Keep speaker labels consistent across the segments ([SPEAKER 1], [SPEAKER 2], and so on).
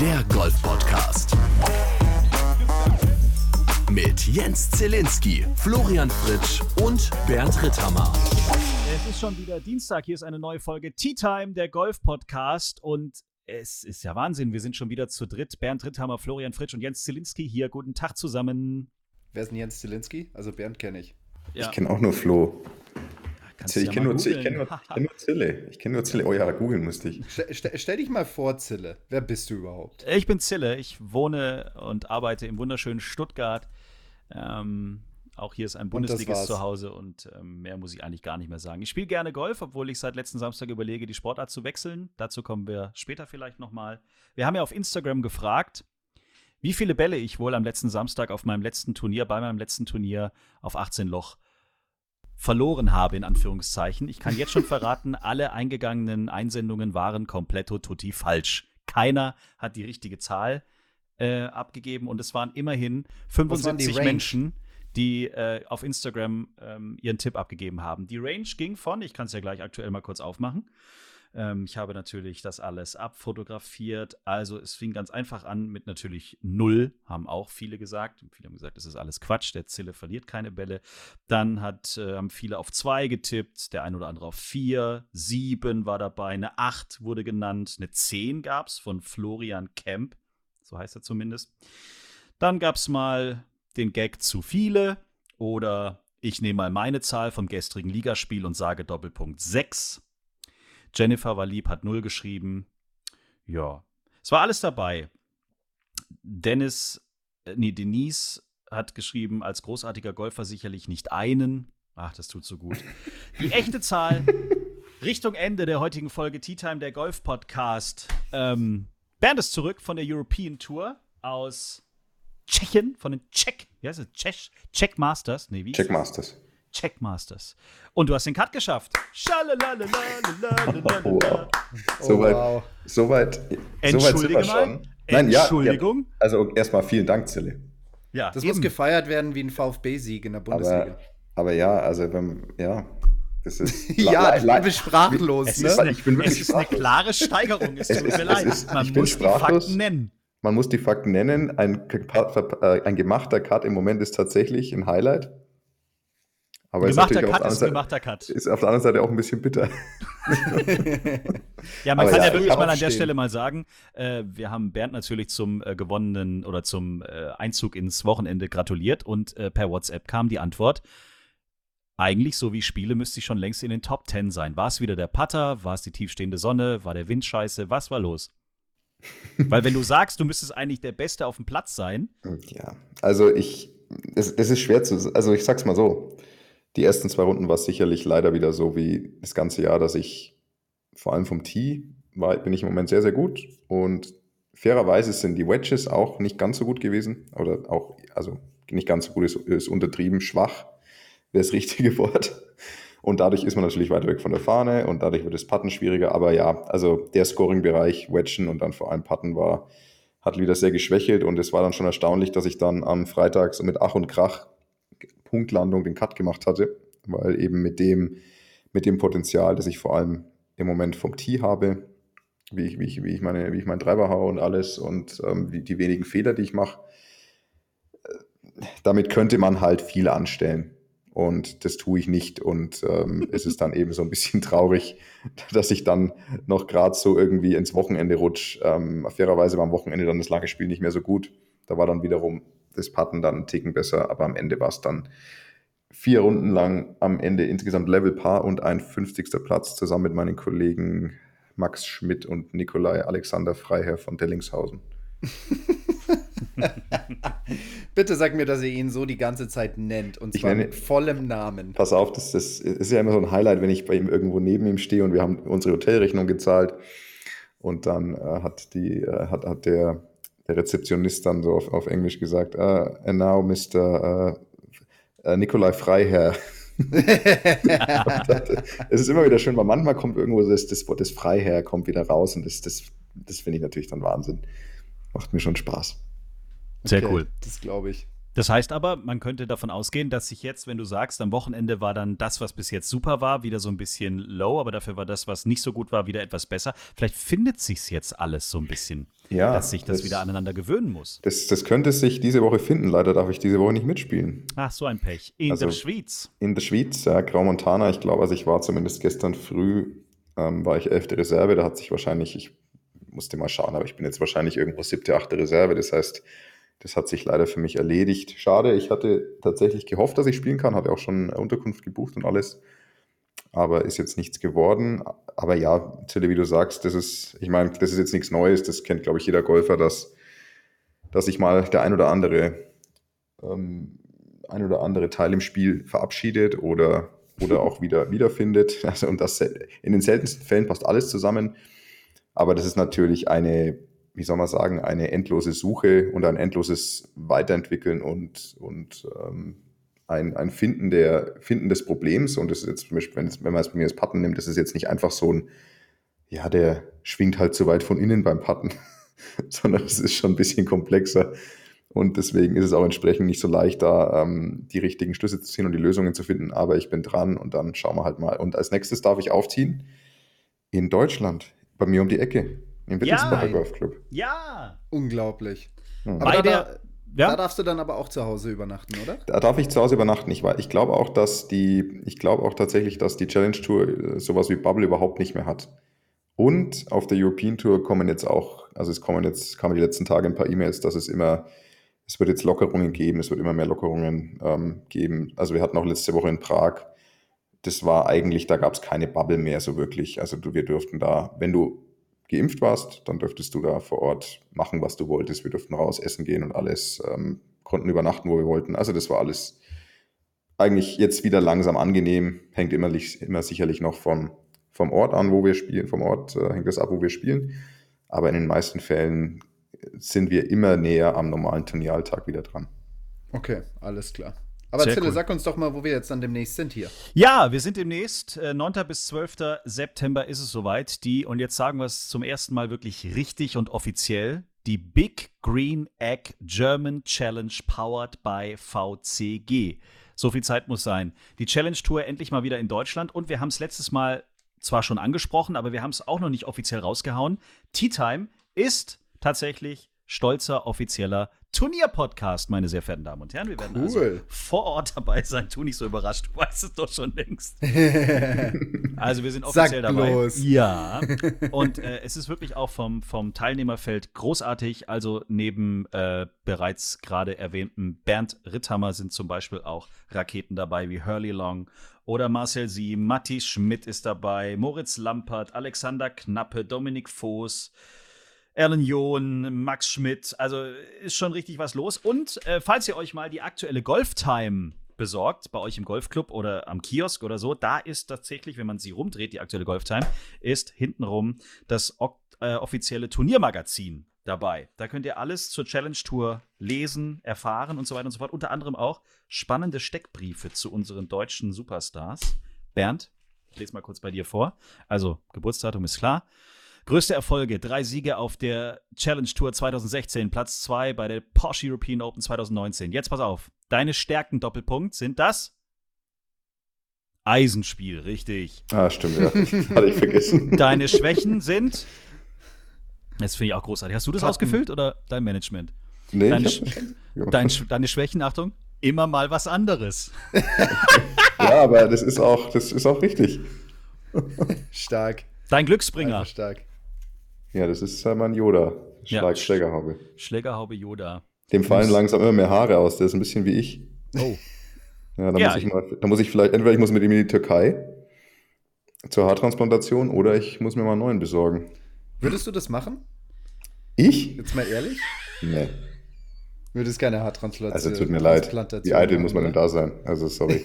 [SPEAKER 1] der Golf-Podcast. Mit Jens Zielinski, Florian Fritsch und Bernd Ritthammer.
[SPEAKER 2] Es ist schon wieder Dienstag. Hier ist eine neue Folge Tea Time, der Golf-Podcast. Und es ist ja Wahnsinn. Wir sind schon wieder zu dritt. Bernd Ritthammer, Florian Fritsch und Jens Zielinski hier. Guten Tag zusammen.
[SPEAKER 3] Wer ist denn Jens Zielinski? Also Bernd kenne ich.
[SPEAKER 4] Ja. Ich kenne auch nur Flo.
[SPEAKER 2] Kannst
[SPEAKER 4] ich
[SPEAKER 2] ja
[SPEAKER 4] kenne nur, kenn nur, ich kenn nur Zille. Ich kenne nur Zille. Oh ja, googeln musste ich.
[SPEAKER 3] Stell, stell, dich mal vor, Zille. Wer bist du überhaupt?
[SPEAKER 2] Ich bin Zille. Ich wohne und arbeite im wunderschönen Stuttgart. Ähm, auch hier ist ein
[SPEAKER 3] das
[SPEAKER 2] Bundesligist
[SPEAKER 3] war's.
[SPEAKER 2] zu Hause und ähm, mehr muss ich eigentlich gar nicht mehr sagen. Ich spiele gerne Golf, obwohl ich seit letzten Samstag überlege, die Sportart zu wechseln. Dazu kommen wir später vielleicht nochmal. Wir haben ja auf Instagram gefragt, wie viele Bälle ich wohl am letzten Samstag auf meinem letzten Turnier, bei meinem letzten Turnier auf 18 Loch verloren habe, in Anführungszeichen. Ich kann jetzt schon verraten, alle eingegangenen Einsendungen waren kompletto tutti falsch. Keiner hat die richtige Zahl äh, abgegeben und es waren immerhin
[SPEAKER 3] Was waren die
[SPEAKER 2] 75? Menschen, die äh, auf Instagram ähm, ihren Tipp abgegeben haben. Die Range ging von, ich kann es ja gleich aktuell mal kurz aufmachen. Ähm, ich habe natürlich das alles abfotografiert. Also es fing ganz einfach an mit natürlich null, haben auch viele gesagt. Viele haben gesagt, das ist alles Quatsch, der Zille verliert keine Bälle. Dann hat, äh, haben viele auf zwei getippt, der ein oder andere auf vier, sieben war dabei, eine acht wurde genannt, eine zehn gab es von Florian Kemp, so heißt er zumindest. Dann gab es mal den Gag zu viele oder ich nehme mal meine Zahl vom gestrigen Ligaspiel und sage Doppelpunkt 6. Jennifer war lieb, hat 0 geschrieben. Ja, es war alles dabei. Dennis, äh, nee, Denise hat geschrieben, als großartiger Golfer sicherlich nicht einen. Ach, das tut so gut. Die echte Zahl Richtung Ende der heutigen Folge Tea Time, der Golf-Podcast. Ähm, Bernd ist zurück von der European Tour aus Tschechien, von den Czech, wie heißt es? Czech, Czech Masters? Nee, wie?
[SPEAKER 4] Checkmasters.
[SPEAKER 2] Czech Masters. Checkmasters. Und du hast den Cut geschafft.
[SPEAKER 3] Oh.
[SPEAKER 4] Soweit. Oh,
[SPEAKER 2] Entschuldige mal. Entschuldigung.
[SPEAKER 4] Ja. Also erstmal vielen Dank, Zille.
[SPEAKER 2] Ja,
[SPEAKER 3] das muss gefeiert werden wie ein VfB-Sieg in der Bundesliga.
[SPEAKER 4] Aber, aber ja, also wenn, ja, das ist
[SPEAKER 3] ja, ich bin sprachlos.
[SPEAKER 2] Es, ist, eine,
[SPEAKER 4] ich bin
[SPEAKER 2] es ist eine klare Steigerung. Es, tut mir leid.
[SPEAKER 4] Ist,
[SPEAKER 2] Man muss die Fakten nennen.
[SPEAKER 4] Man muss die Fakten nennen. Ein, äh, ein gemachter Cut im Moment ist tatsächlich ein Highlight. Aber
[SPEAKER 2] Gemachter Cut ist ein gemachter Cut.
[SPEAKER 4] Ist auf der anderen Seite auch ein bisschen bitter.
[SPEAKER 2] Ja, man
[SPEAKER 4] Aber
[SPEAKER 2] kann
[SPEAKER 4] ja,
[SPEAKER 2] ja wirklich mal an der. Stelle mal sagen, äh, wir haben Bernd natürlich zum äh, gewonnenen oder zum äh, Einzug ins Wochenende gratuliert und äh, per WhatsApp kam die Antwort. Eigentlich, so wie spiele, müsste ich schon längst in den Top 10 sein. War es wieder der Putter? War es die tiefstehende Sonne? War der Wind scheiße? Was war los? Weil wenn du sagst, du müsstest eigentlich der Beste auf dem Platz sein,
[SPEAKER 4] Ja, also ich, es, es ist schwer zu, also ich sag's mal so, die ersten zwei Runden war es sicherlich leider wieder so wie das ganze Jahr, dass ich vor allem vom Tee war, bin ich im Moment sehr, sehr gut und fairerweise sind die Wedges auch nicht ganz so gut gewesen oder auch, also nicht ganz so gut ist, ist untertrieben, schwach wäre das richtige Wort. Und dadurch ist man natürlich weiter weg von der Fahne und dadurch wird das Putten schwieriger. Aber ja, also der Scoring-Bereich, Wedgen und dann vor allem Putten war, hat wieder sehr geschwächelt und es war dann schon erstaunlich, dass ich dann am Freitag so mit Ach und Krach Punktlandung den Cut gemacht hatte, weil eben mit dem, mit dem Potenzial, das ich vor allem im Moment vom Tee habe, wie ich, wie ich, wie ich, meine, wie ich meinen Treiber haue und alles und ähm, wie, die wenigen Fehler, die ich mache, äh, damit könnte man halt viel anstellen. Und das tue ich nicht. Und ähm, es ist dann eben so ein bisschen traurig, dass ich dann noch gerade so irgendwie ins Wochenende rutsche. Ähm, fairerweise war am Wochenende dann das lange Spiel nicht mehr so gut. Da war dann wiederum das Putten dann einen Ticken besser, aber am Ende war es dann vier Runden lang am Ende insgesamt Level Paar und ein 50. Platz zusammen mit meinen Kollegen Max Schmidt und Nikolai Alexander Freiherr von Dellingshausen.
[SPEAKER 3] Bitte sag mir, dass ihr ihn so die ganze Zeit nennt. Und zwar
[SPEAKER 4] nenne-
[SPEAKER 3] mit vollem Namen.
[SPEAKER 4] Pass auf, das, das ist ja immer so ein Highlight, wenn ich bei ihm irgendwo neben ihm stehe und wir haben unsere Hotelrechnung gezahlt und dann äh, hat, die, äh, hat, hat der, der Rezeptionist dann so auf, auf Englisch gesagt, uh, and now Mr. Uh, uh, Nikolai Freiherr. es ist immer wieder schön, weil manchmal kommt irgendwo das, das Wort des Freiherr kommt wieder raus und das, das, das finde ich natürlich dann Wahnsinn. Macht mir schon Spaß.
[SPEAKER 2] Sehr
[SPEAKER 3] Okay,
[SPEAKER 2] cool.
[SPEAKER 3] Das glaube ich.
[SPEAKER 2] Das heißt aber, man könnte davon ausgehen, dass sich jetzt, wenn du sagst, am Wochenende war dann das, was bis jetzt super war, wieder so ein bisschen low, aber dafür war das, was nicht so gut war, wieder etwas besser. Vielleicht findet sich's jetzt alles so ein bisschen,
[SPEAKER 4] Ja,
[SPEAKER 2] dass sich das,
[SPEAKER 4] das-
[SPEAKER 2] wieder aneinander gewöhnen muss.
[SPEAKER 4] Das, das könnte sich diese Woche finden. Leider darf ich diese Woche nicht mitspielen.
[SPEAKER 2] Ach, so ein Pech. In
[SPEAKER 4] Also-
[SPEAKER 2] der Schweiz.
[SPEAKER 4] In der Schweiz, ja, Graumontana, ich glaube, also ich war zumindest gestern früh, ähm, war ich elfte Reserve, da hat sich wahrscheinlich, ich musste mal schauen, aber ich bin jetzt wahrscheinlich irgendwo siebte, achte Reserve, das heißt, das hat sich leider für mich erledigt. Schade, ich hatte tatsächlich gehofft, dass ich spielen kann, hatte auch schon Unterkunft gebucht und alles, aber ist jetzt nichts geworden. Aber ja, Zille, wie du sagst, das ist, ich meine, das ist jetzt nichts Neues, das kennt, glaube ich, jeder Golfer, dass, dass sich mal der ein oder andere ähm, ein oder andere Teil im Spiel verabschiedet oder, oder auch wieder wiederfindet. Also, und das in den seltensten Fällen passt alles zusammen. Aber das ist natürlich eine, wie soll man sagen, eine endlose Suche und ein endloses Weiterentwickeln und, und ähm, ein, ein Finden, der, Finden des Problems. Und das ist jetzt zum Beispiel, wenn, wenn man es bei mir das Putten nimmt, das ist jetzt nicht einfach so ein, ja, der schwingt halt zu weit von innen beim Putten, sondern es ist schon ein bisschen komplexer. Und deswegen ist es auch entsprechend nicht so leicht, da ähm, die richtigen Schlüsse zu ziehen und die Lösungen zu finden. Aber ich bin dran und dann schauen wir halt mal. Und als nächstes darf ich aufziehen in Deutschland, bei mir um die Ecke, im Wittelsbacher
[SPEAKER 2] Ja.
[SPEAKER 4] Golfclub.
[SPEAKER 2] Ja.
[SPEAKER 3] Unglaublich.
[SPEAKER 4] Hm.
[SPEAKER 3] Aber
[SPEAKER 2] Bei
[SPEAKER 3] da,
[SPEAKER 2] der-
[SPEAKER 3] da,
[SPEAKER 2] Ja.
[SPEAKER 3] da darfst du dann aber auch zu Hause übernachten, oder?
[SPEAKER 4] Da darf ich zu Hause übernachten. Ich, ich glaube auch, dass die, ich glaube auch tatsächlich, dass die Challenge Tour äh, sowas wie Bubble überhaupt nicht mehr hat. Und auf der European Tour kommen jetzt auch, also es kommen jetzt, kamen die letzten Tage ein paar E-Mails, dass es immer, es wird jetzt Lockerungen geben, es wird immer mehr Lockerungen ähm, geben. Also wir hatten auch letzte Woche in Prag, das war eigentlich, da gab es keine Bubble mehr so wirklich. Also wir durften da, wenn du geimpft warst, dann dürftest du da vor Ort machen, was du wolltest. Wir durften raus essen gehen und alles, ähm, konnten übernachten, wo wir wollten. Also das war alles eigentlich jetzt wieder langsam angenehm. Hängt immer, immer sicherlich noch vom, vom Ort an, wo wir spielen. Vom Ort äh, hängt das ab, wo wir spielen. Aber in den meisten Fällen sind wir immer näher am normalen Turnieralltag wieder dran.
[SPEAKER 3] Okay, alles klar. Aber
[SPEAKER 2] Sehr
[SPEAKER 3] Zille,
[SPEAKER 2] cool.
[SPEAKER 3] sag uns doch mal, wo wir jetzt dann demnächst sind hier.
[SPEAKER 2] Ja, wir sind demnächst. Äh, 9. bis 12. September ist es soweit. Die, und jetzt sagen wir es zum ersten Mal wirklich richtig und offiziell, die Big Green Egg German Challenge powered by VCG. So viel Zeit muss sein. Die Challenge Tour endlich mal wieder in Deutschland und wir haben es letztes Mal zwar schon angesprochen, aber wir haben es auch noch nicht offiziell rausgehauen. Tea Time ist tatsächlich stolzer offizieller Turnierpodcast, meine sehr verehrten Damen und Herren. Wir werden also
[SPEAKER 3] Cool.
[SPEAKER 2] vor Ort dabei sein. Tu nicht so überrascht, du weißt es doch schon längst. Also wir sind
[SPEAKER 3] Sag
[SPEAKER 2] offiziell dabei.
[SPEAKER 3] bloß.
[SPEAKER 2] Ja. Und äh, es ist wirklich auch vom, vom Teilnehmerfeld großartig. Also neben äh, bereits gerade erwähntem Bernd Ritthammer sind zum Beispiel auch Raketen dabei wie Hurley Long oder Marcel Siem, Matti Schmidt ist dabei, Moritz Lampert, Alexander Knappe, Dominik Voß. Erlen John, Max Schmidt, also ist schon richtig was los. Und äh, falls ihr euch mal die aktuelle Golftime besorgt, bei euch im Golfclub oder am Kiosk oder so, da ist tatsächlich, wenn man sie rumdreht, die aktuelle Golftime, ist hintenrum das äh, offizielle Turniermagazin dabei. Da könnt ihr alles zur Challenge Tour lesen, erfahren und so weiter und so fort. Unter anderem auch spannende Steckbriefe zu unseren deutschen Superstars. Bernd, ich lese mal kurz bei dir vor. Also, Geburtsdatum ist klar. Größte Erfolge: drei Siege auf der Challenge Tour 2016, Platz zwei bei der Porsche European Open 2019. Jetzt pass auf. Deine Stärken Doppelpunkt sind das Eisenspiel, richtig.
[SPEAKER 4] Ah, stimmt, ja. Hatte ich vergessen.
[SPEAKER 2] Deine Schwächen sind. Das finde ich auch großartig. Hast du das
[SPEAKER 3] Patten.
[SPEAKER 2] ausgefüllt oder dein Management?
[SPEAKER 4] Nee,
[SPEAKER 2] Deine,
[SPEAKER 4] ich
[SPEAKER 2] Sch
[SPEAKER 4] hab,
[SPEAKER 2] dein, deine Schwächen, Achtung, immer mal was anderes.
[SPEAKER 4] ja, aber das ist auch, das ist auch richtig.
[SPEAKER 3] Stark.
[SPEAKER 2] Dein Glücksbringer,
[SPEAKER 3] Einfach stark.
[SPEAKER 4] Ja, das ist äh, mein Yoda.
[SPEAKER 2] Ja.
[SPEAKER 4] Schlag Schlägerhaube.
[SPEAKER 2] Schlägerhaube Yoda.
[SPEAKER 4] Dem fallen langsam immer mehr Haare aus. Der ist ein bisschen wie ich.
[SPEAKER 2] Oh.
[SPEAKER 4] Ja, da,
[SPEAKER 2] Ja,
[SPEAKER 4] muss ich mal, da muss ich vielleicht, entweder ich muss mit ihm in die Türkei zur Haartransplantation oder ich muss mir mal einen neuen besorgen.
[SPEAKER 3] Würdest du das machen?
[SPEAKER 4] Ich?
[SPEAKER 3] Jetzt mal ehrlich?
[SPEAKER 4] Nee.
[SPEAKER 3] Würdest keine Haartransplantation
[SPEAKER 4] Also tut mir leid. Wie eitel muss man denn
[SPEAKER 3] oder?
[SPEAKER 4] da sein? Also sorry.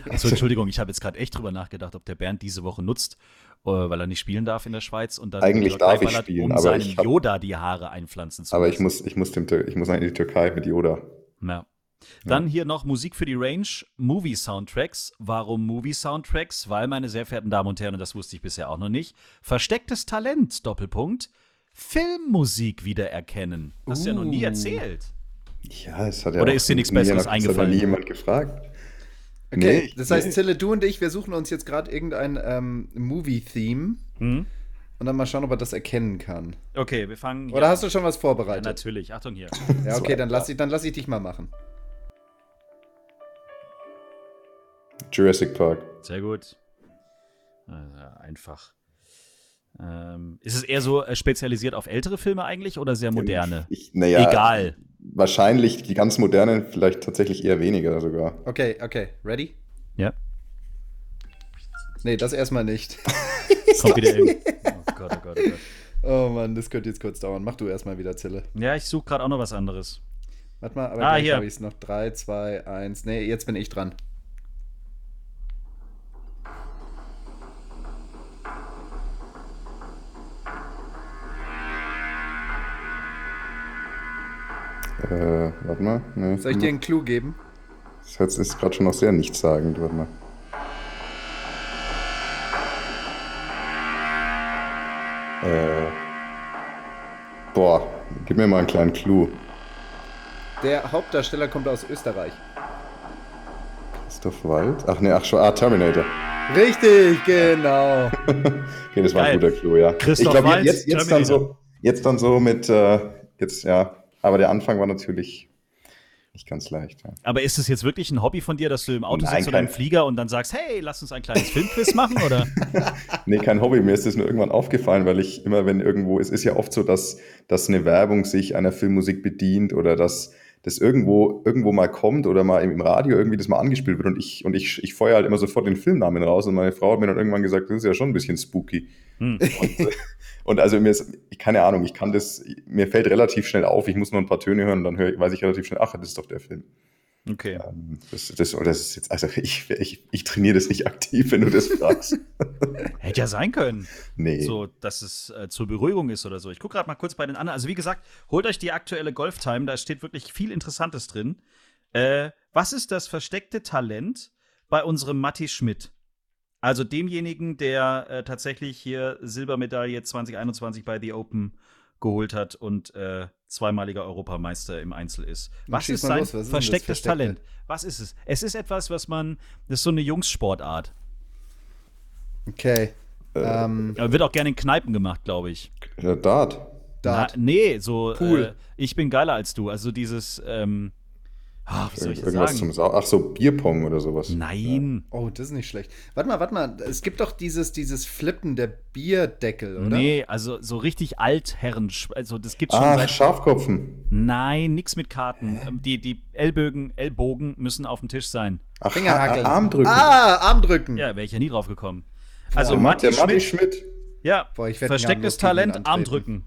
[SPEAKER 2] Achso, Entschuldigung, ich habe jetzt gerade echt drüber nachgedacht, ob der Bernd diese Woche nutzt, weil er nicht spielen darf in der Schweiz und dann
[SPEAKER 4] Eigentlich darf ich spielen,
[SPEAKER 2] um
[SPEAKER 4] aber
[SPEAKER 2] seinem
[SPEAKER 4] ich hab-
[SPEAKER 2] Yoda die Haare einpflanzen zu
[SPEAKER 4] Aber ich muss, ich muss, dem, ich muss in die Türkei mit Yoda.
[SPEAKER 2] Ja. Dann hier noch Musik für die Range, Movie-Soundtracks. Warum Movie-Soundtracks? Weil, meine sehr verehrten Damen und Herren, und das wusste ich bisher auch noch nicht, verstecktes Talent, Doppelpunkt, Filmmusik wiedererkennen. Hast du ja noch nie
[SPEAKER 3] Uh.
[SPEAKER 2] erzählt.
[SPEAKER 4] Ja, es hat ja
[SPEAKER 2] Oder
[SPEAKER 4] auch
[SPEAKER 2] ist dir nichts Besseres eingefallen?
[SPEAKER 4] Hat ja nie jemand gefragt.
[SPEAKER 3] Okay,
[SPEAKER 4] Nee,
[SPEAKER 3] das heißt. Zille, du und ich, wir suchen uns jetzt gerade irgendein ähm, Movie-Theme
[SPEAKER 2] Hm?
[SPEAKER 3] und dann mal schauen, ob er das erkennen kann.
[SPEAKER 2] Okay, wir fangen.
[SPEAKER 3] Oder
[SPEAKER 2] ja,
[SPEAKER 3] hast du schon was
[SPEAKER 2] ja,
[SPEAKER 3] vorbereitet?
[SPEAKER 2] natürlich. Achtung hier.
[SPEAKER 3] Ja, okay, dann lass, ich, dann lass ich dich mal machen.
[SPEAKER 4] Jurassic Park.
[SPEAKER 2] Sehr gut. Äh, einfach. Ähm, ist es eher so äh, spezialisiert auf ältere Filme eigentlich oder sehr moderne?
[SPEAKER 4] Ich, naja,
[SPEAKER 2] Egal.
[SPEAKER 4] Wahrscheinlich die ganz modernen, vielleicht tatsächlich eher weniger sogar.
[SPEAKER 3] Okay, okay, ready?
[SPEAKER 2] Ja.
[SPEAKER 3] Nee, das erstmal nicht.
[SPEAKER 2] Kommt wieder hin. Oh Gott, oh Gott, oh Gott.
[SPEAKER 3] Oh Mann, das könnte jetzt kurz dauern. Mach du erstmal wieder, Zille.
[SPEAKER 2] Ja, ich suche gerade auch noch was anderes.
[SPEAKER 3] Warte mal, aber
[SPEAKER 2] Ah, hier.
[SPEAKER 3] habe ich es noch. 3, 2, 1. Nee, jetzt bin ich dran.
[SPEAKER 4] Äh, warte mal. Nee,
[SPEAKER 3] Soll ich dir einen Clou geben?
[SPEAKER 4] Das hört- ist gerade schon noch sehr nichtssagend. Warte mal. Äh, boah, gib mir mal einen kleinen Clou.
[SPEAKER 3] Der Hauptdarsteller kommt aus Österreich.
[SPEAKER 4] Christoph Wald? Ach nee, ach schon. Ah, Terminator.
[SPEAKER 3] Richtig, genau.
[SPEAKER 4] Okay, das war ein
[SPEAKER 2] Geil.
[SPEAKER 4] guter Clou, ja.
[SPEAKER 2] Christoph
[SPEAKER 4] ich glaube,
[SPEAKER 2] Waltz,
[SPEAKER 4] jetzt, jetzt, dann so, jetzt dann so mit, äh, jetzt, ja. Aber der Anfang war natürlich nicht ganz leicht. Ja.
[SPEAKER 2] Aber ist es jetzt wirklich ein Hobby von dir, dass du im Auto
[SPEAKER 4] Nein,
[SPEAKER 2] sitzt oder im Flieger und dann sagst, hey, lass uns ein kleines Filmquiz machen? Oder?
[SPEAKER 4] Nee, kein Hobby. Mir ist das nur irgendwann aufgefallen, weil ich immer, wenn irgendwo, es ist ja oft so, dass, dass eine Werbung sich einer Filmmusik bedient oder dass das irgendwo, irgendwo mal kommt oder mal im, Radio irgendwie das mal angespielt wird und ich, und ich, ich feuer halt immer sofort den Filmnamen raus und meine Frau hat mir dann irgendwann gesagt, das ist ja schon ein bisschen spooky.
[SPEAKER 2] Hm.
[SPEAKER 4] Und, äh, und also mir ist, keine Ahnung, ich kann das, mir fällt relativ schnell auf, ich muss nur ein paar Töne hören und dann höre, ich- weiß ich relativ schnell, ach, das ist doch der Film.
[SPEAKER 2] Okay.
[SPEAKER 4] Ähm, Das, das, das ist jetzt, also ich, ich, ich trainiere das nicht aktiv, wenn du das fragst.
[SPEAKER 2] Hätte ja sein können.
[SPEAKER 4] Nee.
[SPEAKER 2] So, dass es äh, zur Beruhigung ist oder so. Ich gucke gerade mal kurz bei den anderen. Also, wie gesagt, holt euch die aktuelle Golftime, da steht wirklich viel Interessantes drin. Äh, was ist das versteckte Talent bei unserem Matti Schmidt? Also demjenigen, der äh, tatsächlich hier Silbermedaille 2021 bei The Open geholt hat und äh, zweimaliger Europameister im Einzel ist. Was ist sein
[SPEAKER 3] los, was ist
[SPEAKER 2] verstecktes
[SPEAKER 3] Versteckte?
[SPEAKER 2] Talent? Was ist es? Es ist etwas, was man, das ist so eine Jungssportart.
[SPEAKER 3] Okay. Ähm,
[SPEAKER 2] Äh, Wird auch gerne in Kneipen gemacht, glaube ich.
[SPEAKER 4] Ja, Dart.
[SPEAKER 3] Dart.
[SPEAKER 2] Na, nee, so
[SPEAKER 3] Pool.
[SPEAKER 2] Äh, ich bin geiler als du. Also dieses, ähm, ah, wie soll ich das
[SPEAKER 4] Irgendwas
[SPEAKER 2] sagen?
[SPEAKER 4] zum Sau Ach so, Bierpong oder sowas.
[SPEAKER 2] Nein.
[SPEAKER 3] Oh, das ist nicht schlecht. Warte mal, warte mal. Es gibt doch dieses, dieses Flippen der Bierdeckel, oder?
[SPEAKER 2] Nee, also so richtig Altherren, also das gibt's schon
[SPEAKER 4] Ach,
[SPEAKER 2] seit.
[SPEAKER 4] Schafkopfen.
[SPEAKER 2] Nein, nix mit Karten. Ähm, Die, die Ellbögen, Ellbogen müssen auf dem Tisch sein.
[SPEAKER 4] Ach,
[SPEAKER 3] Fingerhakeln.
[SPEAKER 4] Ha- Armdrücken.
[SPEAKER 3] Ah, Armdrücken.
[SPEAKER 2] Ja, wäre ich ja nie drauf gekommen. Also
[SPEAKER 4] der
[SPEAKER 2] Matti
[SPEAKER 4] der Matti
[SPEAKER 2] Schmidt,
[SPEAKER 4] Schmidt.
[SPEAKER 2] ja,
[SPEAKER 3] Boah,
[SPEAKER 2] verstecktes Talent,
[SPEAKER 3] antreten.
[SPEAKER 2] Armdrücken.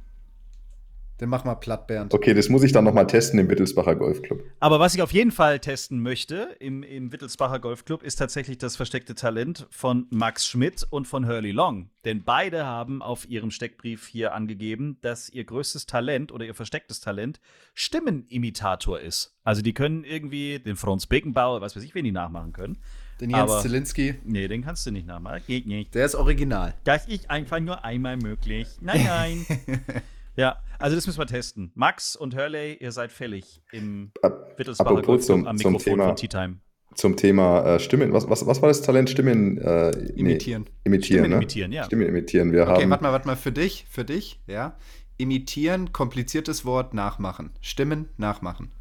[SPEAKER 3] Den mach mal platt, Bernd.
[SPEAKER 4] Okay, das muss ich dann nochmal testen im Wittelsbacher Golfclub.
[SPEAKER 2] Aber was ich auf jeden Fall testen möchte im, im Wittelsbacher Golfclub ist tatsächlich das versteckte Talent von Max Schmidt und von Hurley Long. Denn beide haben auf ihrem Steckbrief hier angegeben, dass ihr größtes Talent oder ihr verstecktes Talent Stimmenimitator ist. Also die können irgendwie den Franz Beckenbauer, was weiß ich, wen die nachmachen können.
[SPEAKER 3] Den Jens
[SPEAKER 2] aber-
[SPEAKER 3] Zielinski,
[SPEAKER 2] Nee, den kannst du nicht nachmachen. Geht nicht.
[SPEAKER 3] der ist original.
[SPEAKER 2] Das ist einfach nur einmal möglich. Nein, nein. ja, also das müssen wir testen. Max und Hurley, ihr seid fällig im Wittelsbacher Golfclub
[SPEAKER 4] zum-
[SPEAKER 2] am
[SPEAKER 4] zum
[SPEAKER 2] Mikrofon
[SPEAKER 4] Thema-
[SPEAKER 2] von Tea Time.
[SPEAKER 4] Zum Thema äh, Stimmen. Was, was, was war das Talent? Stimmen äh, nee,
[SPEAKER 3] Imitieren.
[SPEAKER 4] imitieren.
[SPEAKER 2] Stimmen
[SPEAKER 4] ne?
[SPEAKER 2] imitieren, ja.
[SPEAKER 4] Stimmen imitieren. Wir
[SPEAKER 3] Okay,
[SPEAKER 4] haben.
[SPEAKER 3] warte mal, warte mal. Für dich, für dich, ja. Imitieren, kompliziertes Wort, nachmachen. Stimmen, nachmachen.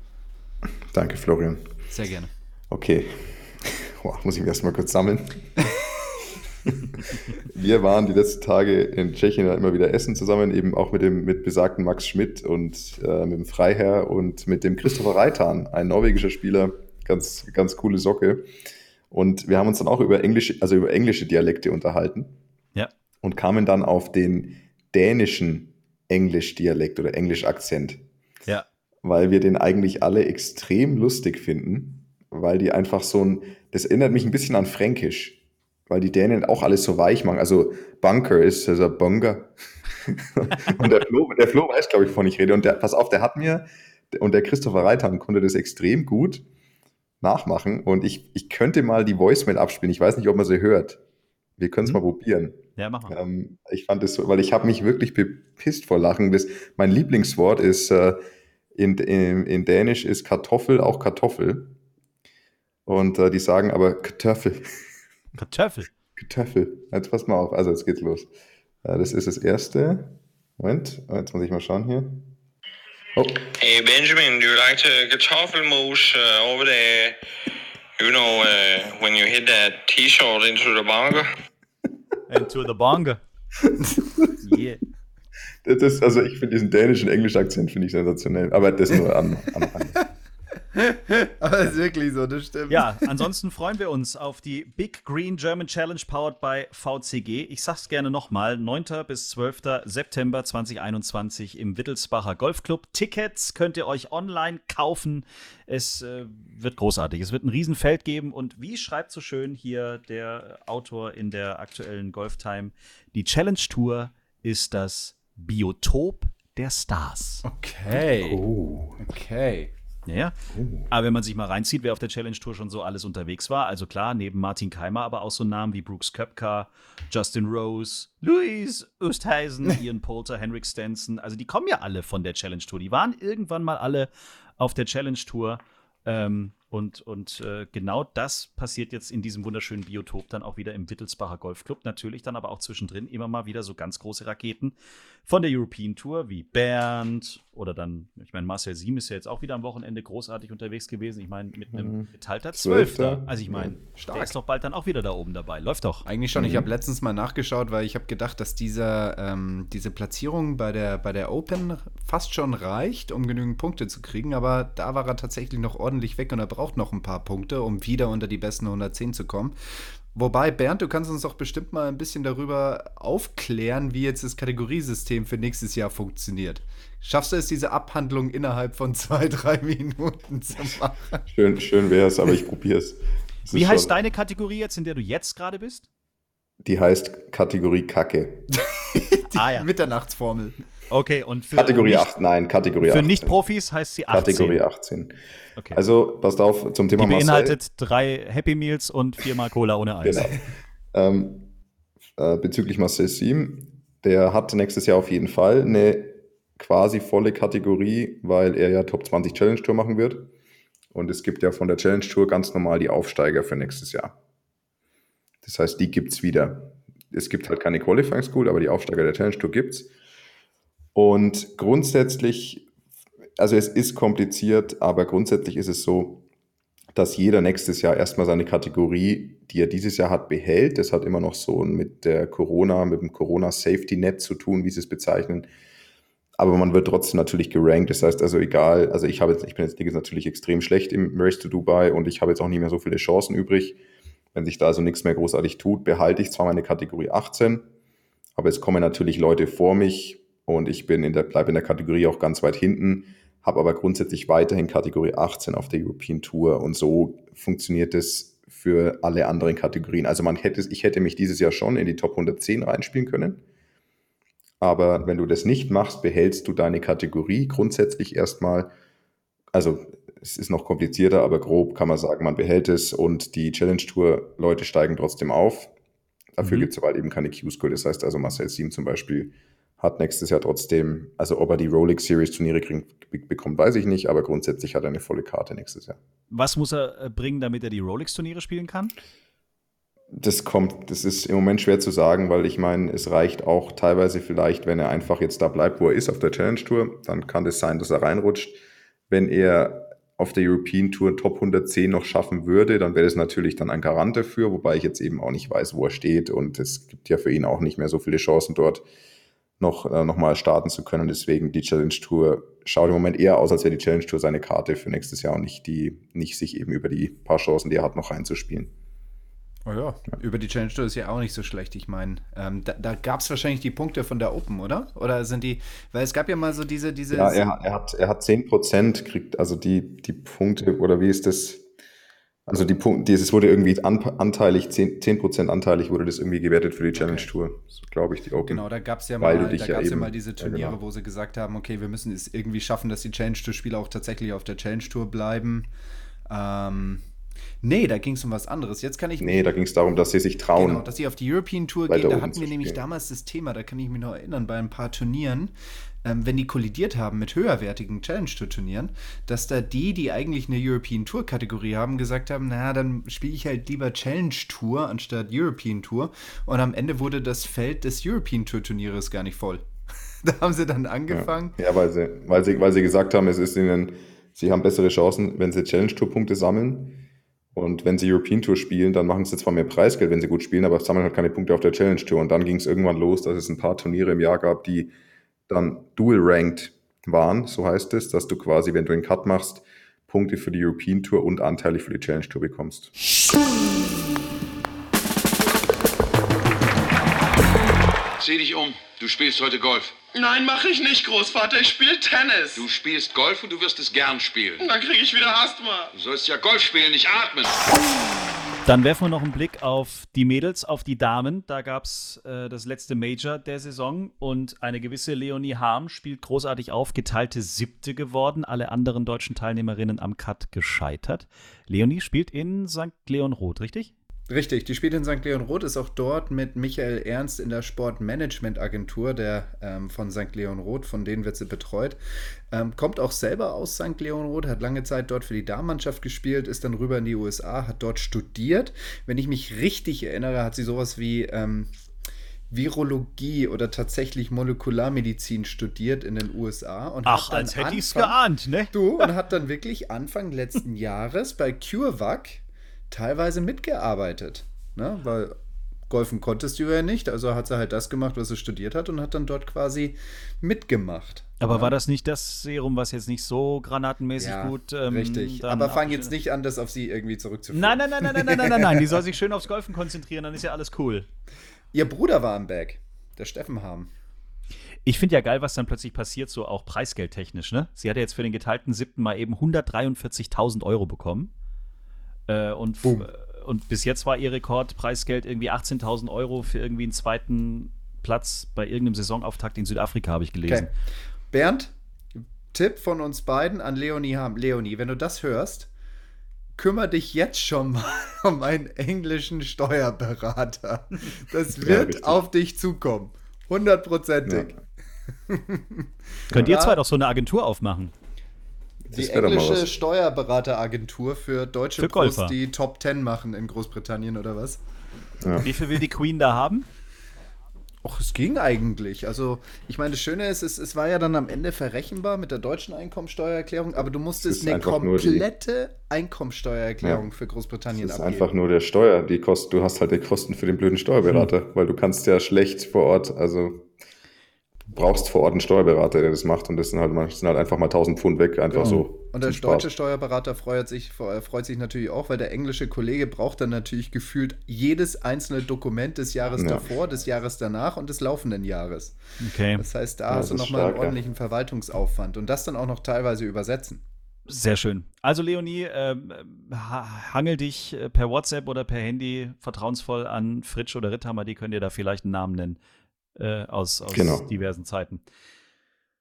[SPEAKER 4] Danke, Florian.
[SPEAKER 3] Sehr gerne.
[SPEAKER 4] Okay. Boah, muss ich mich erstmal kurz sammeln. Wir waren die letzten Tage in Tschechien immer wieder essen zusammen, eben auch mit dem mit besagten Max Schmidt und äh, mit dem Freiherr und mit dem Christopher Reitan, ein norwegischer Spieler, ganz, ganz coole Socke. Und wir haben uns dann auch über englische, also über englische Dialekte unterhalten
[SPEAKER 2] Ja.
[SPEAKER 4] und kamen dann auf den dänischen Englisch-Dialekt oder Englisch-Akzent
[SPEAKER 2] Ja.
[SPEAKER 4] weil wir den eigentlich alle extrem lustig finden, weil die einfach so ein, das erinnert mich ein bisschen an Fränkisch, weil die Dänen auch alles so weich machen. Also Bunker ist also Bunker. und der Flo, der Flo weiß, glaube ich, wovon ich rede. Und der, pass auf, der hat mir, und der Christopher Reitern konnte das extrem gut nachmachen. Und ich, ich könnte mal die Voicemail abspielen. Ich weiß nicht, ob man sie hört. Wir können es
[SPEAKER 2] Hm.
[SPEAKER 4] mal probieren.
[SPEAKER 2] Ja, mach mal.
[SPEAKER 4] Ähm, ich fand es so, weil ich habe mich wirklich bepisst vor Lachen. Das, mein Lieblingswort ist, äh, in, in, in Dänisch ist Kartoffel auch Kartoffel. Und äh, die sagen aber Kartoffel.
[SPEAKER 2] Kartoffel.
[SPEAKER 4] Kartoffel. Jetzt pass mal auf. Also, jetzt geht's los. Äh, das ist das erste. Moment, jetzt muss ich mal schauen hier.
[SPEAKER 5] Oh. Hey Benjamin, do you like the kartoffelmos uh, over there? You know, uh, when you hit that T-shirt into the bunker?
[SPEAKER 2] Into the bunker.
[SPEAKER 4] yeah. Das ist, also ich finde diesen dänischen englischen Akzent finde ich sensationell, aber das nur am, am Rande.
[SPEAKER 3] Aber es ist wirklich so, das stimmt.
[SPEAKER 2] Ja, ansonsten freuen wir uns auf die Big Green German Challenge powered by VCG. Ich sag's gerne nochmal: 9. bis 12. September 2021 im Wittelsbacher Golfclub. Tickets könnt ihr euch online kaufen. Es äh, wird großartig. Es wird ein Riesenfeld geben. Und wie schreibt so schön hier der Autor in der aktuellen Golftime: Die Challenge Tour ist das Biotop der Stars.
[SPEAKER 3] Okay. Oh. Okay.
[SPEAKER 2] Ja, oh. aber wenn man sich mal reinzieht, wer auf der Challenge Tour schon so alles unterwegs war, also klar, neben Martin Keimer, aber auch so Namen wie Brooks Köpka, Justin Rose, Louis Oosthuizen, Ian Poulter, Henrik Stenson, also die kommen ja alle von der Challenge Tour. Die waren irgendwann mal alle auf der Challenge Tour. Ähm, und, und äh, genau das passiert jetzt in diesem wunderschönen Biotop dann auch wieder im Wittelsbacher Golfclub. Natürlich dann aber auch zwischendrin immer mal wieder so ganz große Raketen von der European Tour wie Bernd oder dann, ich meine, Marcel Siem ist ja jetzt auch wieder am Wochenende großartig unterwegs gewesen. Ich meine, mit einem mhm. geteilter Zwölfter. Also ich meine, ja, der ist doch bald dann auch wieder da oben dabei. Läuft doch.
[SPEAKER 3] Eigentlich schon. Mhm. Ich habe letztens mal nachgeschaut, weil ich habe gedacht, dass dieser, ähm, diese Platzierung bei der, bei der Open fast schon reicht, um genügend Punkte zu kriegen. Aber da war er tatsächlich noch ordentlich weg und er braucht noch ein paar Punkte, um wieder unter die besten 110 zu kommen. Wobei, Bernd, du kannst uns doch bestimmt mal ein bisschen darüber aufklären, wie jetzt das Kategoriesystem für nächstes Jahr funktioniert. Schaffst du es, diese Abhandlung innerhalb von zwei, drei Minuten zu machen?
[SPEAKER 4] Schön, schön wäre es, aber ich probiere es.
[SPEAKER 2] Wie heißt schon... deine Kategorie jetzt, in der du jetzt gerade bist?
[SPEAKER 4] Die heißt Kategorie Kacke.
[SPEAKER 3] die ah, ja. Mitternachtsformel.
[SPEAKER 2] Okay, und
[SPEAKER 4] für Kategorie nicht, 8, nein, Kategorie
[SPEAKER 2] Für Nicht-Profis heißt sie 18.
[SPEAKER 4] Kategorie 18. Okay. Also, passt auf, zum Thema
[SPEAKER 2] Die beinhaltet Marcel. drei Happy Meals und viermal Cola ohne Eis. Genau.
[SPEAKER 4] ähm, äh, bezüglich Marcel Sim, der hat nächstes Jahr auf jeden Fall eine quasi volle Kategorie, weil er ja Top 20 Challenge Tour machen wird. Und es gibt ja von der Challenge Tour ganz normal die Aufsteiger für nächstes Jahr. Das heißt, die gibt es wieder. Es gibt halt keine Qualifying School, aber die Aufsteiger der Challenge Tour gibt es. Und grundsätzlich, also es ist kompliziert, aber grundsätzlich ist es so, dass jeder nächstes Jahr erstmal seine Kategorie, die er dieses Jahr hat, behält. Das hat immer noch so mit der Corona, mit dem Corona-Safety-Net zu tun, wie sie es bezeichnen. Aber man wird trotzdem natürlich gerankt. Das heißt also egal, also ich habe jetzt, ich bin jetzt natürlich extrem schlecht im Race to Dubai und ich habe jetzt auch nicht mehr so viele Chancen übrig. Wenn sich da also nichts mehr großartig tut, behalte ich zwar meine Kategorie 18, aber es kommen natürlich Leute vor mich, und ich bin in der, bleibe in der Kategorie auch ganz weit hinten, habe aber grundsätzlich weiterhin Kategorie 18 auf der European Tour und so funktioniert es für alle anderen Kategorien. Also man hätte, ich hätte mich dieses Jahr schon in die Top 110 reinspielen können. Aber wenn du das nicht machst, behältst du deine Kategorie grundsätzlich erstmal. Also es ist noch komplizierter, aber grob kann man sagen, man behält es und die Challenge Tour Leute steigen trotzdem auf. Dafür mhm. gibt es aber halt eben keine Q-School. Das heißt also Marcel Sieben zum Beispiel hat nächstes Jahr trotzdem, also ob er die Rolex Series Turniere kriegt, bekommt, weiß ich nicht, aber grundsätzlich hat er eine volle Karte nächstes Jahr.
[SPEAKER 2] Was muss er äh, bringen, damit er die Rolex Turniere spielen kann?
[SPEAKER 4] Das kommt, das ist im Moment schwer zu sagen, weil ich meine, es reicht auch teilweise vielleicht, wenn er einfach jetzt da bleibt, wo er ist auf der Challenge Tour, dann kann es das sein, dass er reinrutscht. Wenn er auf der European Tour Top 110 noch schaffen würde, dann wäre das natürlich dann ein Garant dafür, wobei ich jetzt eben auch nicht weiß, wo er steht und es gibt ja für ihn auch nicht mehr so viele Chancen dort noch, äh, noch mal starten zu können. Deswegen die Challenge Tour schaut im Moment eher aus, als wäre die Challenge Tour seine Karte für nächstes Jahr und nicht, die, nicht sich eben über die paar Chancen, die er hat, noch reinzuspielen.
[SPEAKER 3] Oh ja, ja. über die Challenge Tour ist ja auch nicht so schlecht. Ich meine, ähm, da, da gab es wahrscheinlich die Punkte von der Open, oder? Oder sind die, weil es gab ja mal so diese, diese.
[SPEAKER 4] Ja, er, er hat, er hat 10% kriegt, also die, die Punkte, oder wie ist das? Also die Punkte, dieses wurde irgendwie anteilig, 10%, 10 anteilig wurde das irgendwie gewertet für die Challenge Tour. Okay. glaube ich, die
[SPEAKER 3] Open. Genau, da gab es ja, mal, da ja, ja mal diese Turniere, ja, genau. wo sie gesagt haben, okay, wir müssen es irgendwie schaffen, dass die Challenge Tour-Spieler auch tatsächlich auf der Challenge Tour bleiben. Ähm, Nee, da ging es um was anderes. Jetzt kann ich
[SPEAKER 4] Nee, da ging es darum, dass sie sich trauen.
[SPEAKER 3] Genau, dass sie auf die European Tour gehen. Da hatten wir nämlich damals das Thema, da kann ich mich noch erinnern, bei ein paar Turnieren, ähm, wenn die kollidiert haben mit höherwertigen Challenge-Tour-Turnieren, dass da die, die eigentlich eine European Tour-Kategorie haben, gesagt haben, na, dann spiele ich halt lieber Challenge-Tour anstatt European Tour. Und am Ende wurde das Feld des European Tour-Turnieres gar nicht voll. da haben sie dann angefangen.
[SPEAKER 4] Ja, weil sie, weil, sie, weil sie gesagt haben, es ist ihnen, sie haben bessere Chancen, wenn sie Challenge-Tour-Punkte sammeln. Und wenn sie European Tour spielen, dann machen sie zwar mehr Preisgeld, wenn sie gut spielen, aber sammeln halt keine Punkte auf der Challenge Tour. Und dann ging es irgendwann los, dass es ein paar Turniere im Jahr gab, die dann dual-ranked waren, so heißt es, dass du quasi, wenn du einen Cut machst, Punkte für die European Tour und anteilig für die Challenge Tour bekommst.
[SPEAKER 6] Sieh dich um. Du spielst heute Golf.
[SPEAKER 7] Nein, mache ich nicht, Großvater. Ich spiele Tennis.
[SPEAKER 6] Du spielst Golf und du wirst es gern spielen.
[SPEAKER 7] Dann kriege ich wieder Asthma.
[SPEAKER 6] Du sollst ja Golf spielen, nicht atmen.
[SPEAKER 2] Dann werfen wir noch einen Blick auf die Mädels, auf die Damen. Da gab es äh, das letzte Major der Saison und eine gewisse Leonie Harm spielt großartig auf, geteilte siebte geworden, alle anderen deutschen Teilnehmerinnen am Cut gescheitert. Leonie spielt in St. Leon Roth, richtig?
[SPEAKER 3] Richtig, die spielt in St. Leon Roth, ist auch dort mit Michael Ernst in der Sportmanagement-Agentur der ähm, von St. Leon Roth, von denen wird sie betreut. Ähm, kommt auch selber aus St. Leon Roth, hat lange Zeit dort für die Damenmannschaft gespielt, ist dann rüber in die USA, hat dort studiert. Wenn ich mich richtig erinnere, hat sie sowas wie ähm, Virologie oder tatsächlich Molekularmedizin studiert in den USA. Und
[SPEAKER 2] Ach,
[SPEAKER 3] hat dann
[SPEAKER 2] als hätte ich's
[SPEAKER 3] Anfang-
[SPEAKER 2] geahnt, ne?
[SPEAKER 3] Du, und hat dann wirklich Anfang letzten Jahres bei CureVac teilweise mitgearbeitet. Ne? Weil golfen konntest du ja nicht, also hat sie halt das gemacht, was sie studiert hat und hat dann dort quasi mitgemacht.
[SPEAKER 2] Aber
[SPEAKER 3] Ja.
[SPEAKER 2] war das nicht das Serum, was jetzt nicht so granatenmäßig
[SPEAKER 3] ja,
[SPEAKER 2] gut ähm,
[SPEAKER 3] richtig. Aber fang jetzt nicht an, das auf sie irgendwie zurückzuführen.
[SPEAKER 2] Nein, nein, nein, nein, nein, nein, nein, nein, nein. Die soll sich schön aufs Golfen konzentrieren, dann ist ja alles cool.
[SPEAKER 3] Ihr Bruder war am Bag, der Steffen Harm.
[SPEAKER 2] Ich finde ja geil, was dann plötzlich passiert, so auch preisgeldtechnisch, ne? Sie hat ja jetzt für den geteilten siebten Mal eben 143.000 Euro bekommen. Äh, und,
[SPEAKER 3] Boom.
[SPEAKER 2] und bis jetzt war ihr Rekordpreisgeld irgendwie 18.000 Euro für irgendwie einen zweiten Platz bei irgendeinem Saisonauftakt in Südafrika, habe ich gelesen.
[SPEAKER 3] Okay. Bernd, Tipp von uns beiden an Leonie Harm. Leonie, wenn du das hörst, kümmere dich jetzt schon mal um einen englischen Steuerberater. Das wird
[SPEAKER 4] richtig.
[SPEAKER 3] auf dich zukommen. Hundertprozentig.
[SPEAKER 2] Könnt ihr
[SPEAKER 3] Ja.
[SPEAKER 2] zwei doch so eine Agentur aufmachen?
[SPEAKER 3] Die englische. Steuerberateragentur für deutsche
[SPEAKER 2] Für
[SPEAKER 3] Pros,
[SPEAKER 2] Golfer.
[SPEAKER 3] die Top 10 machen in Großbritannien oder was?
[SPEAKER 2] Wie viel will die Queen da haben?
[SPEAKER 3] Och, es ging eigentlich. Also, ich meine, das Schöne ist, es, es war ja dann am Ende verrechenbar mit der deutschen Einkommensteuererklärung, aber du musstest eine
[SPEAKER 4] die-
[SPEAKER 3] komplette Einkommensteuererklärung
[SPEAKER 4] Ja.
[SPEAKER 3] für Großbritannien
[SPEAKER 4] Das ist
[SPEAKER 3] abgeben.
[SPEAKER 4] einfach nur der Steuer, die Kosten, du hast halt die Kosten für den blöden Steuerberater, weil du kannst ja schlecht vor Ort, also brauchst vor Ort einen Steuerberater, der das macht und das sind halt, das sind halt einfach mal 1000 Pfund weg, einfach so.
[SPEAKER 3] Und der
[SPEAKER 4] Spaß.
[SPEAKER 3] deutsche Steuerberater freut sich, äh, freut sich natürlich auch, weil der englische Kollege braucht dann natürlich gefühlt jedes einzelne Dokument des Jahres
[SPEAKER 4] Ja.
[SPEAKER 3] davor, des Jahres danach und des laufenden Jahres.
[SPEAKER 2] Okay.
[SPEAKER 3] Das heißt, da
[SPEAKER 4] Ja,
[SPEAKER 3] hast du nochmal einen
[SPEAKER 4] ja.
[SPEAKER 3] ordentlichen Verwaltungsaufwand und das dann auch noch teilweise übersetzen.
[SPEAKER 2] Sehr schön. Also Leonie, ha- hangel dich äh, per WhatsApp oder per Handy vertrauensvoll an Fritsch oder Ritthammer, die können dir da vielleicht einen Namen nennen äh, aus, aus
[SPEAKER 4] Genau.
[SPEAKER 2] diversen Zeiten.